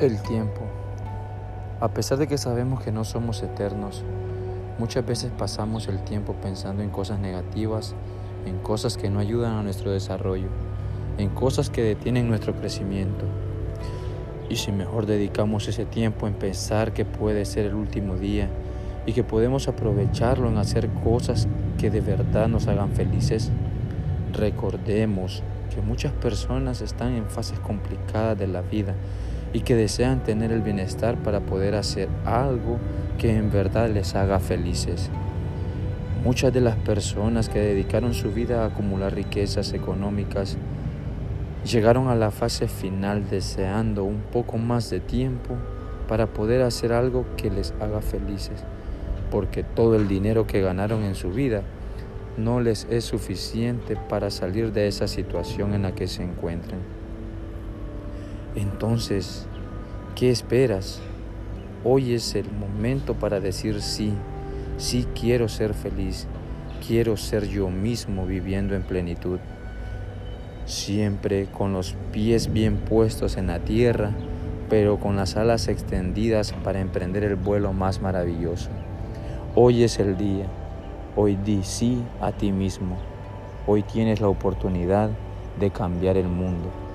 El tiempo. A pesar de que sabemos que no somos eternos, muchas veces pasamos el tiempo pensando en cosas negativas, en cosas que no ayudan a nuestro desarrollo, en cosas que detienen nuestro crecimiento. Y si mejor dedicamos ese tiempo en pensar que puede ser el último día y que podemos aprovecharlo en hacer cosas que de verdad nos hagan felices, recordemos que muchas personas están en fases complicadas de la vida y que desean tener el bienestar para poder hacer algo que en verdad les haga felices. Muchas de las personas que dedicaron su vida a acumular riquezas económicas llegaron a la fase final deseando un poco más de tiempo para poder hacer algo que les haga felices, porque todo el dinero que ganaron en su vida no les es suficiente para salir de esa situación en la que se encuentran. Entonces, ¿qué esperas? Hoy es el momento para decir sí, sí quiero ser feliz, quiero ser yo mismo viviendo en plenitud, siempre con los pies bien puestos en la tierra, pero con las alas extendidas para emprender el vuelo más maravilloso. Hoy es el día, hoy di sí a ti mismo, hoy tienes la oportunidad de cambiar el mundo.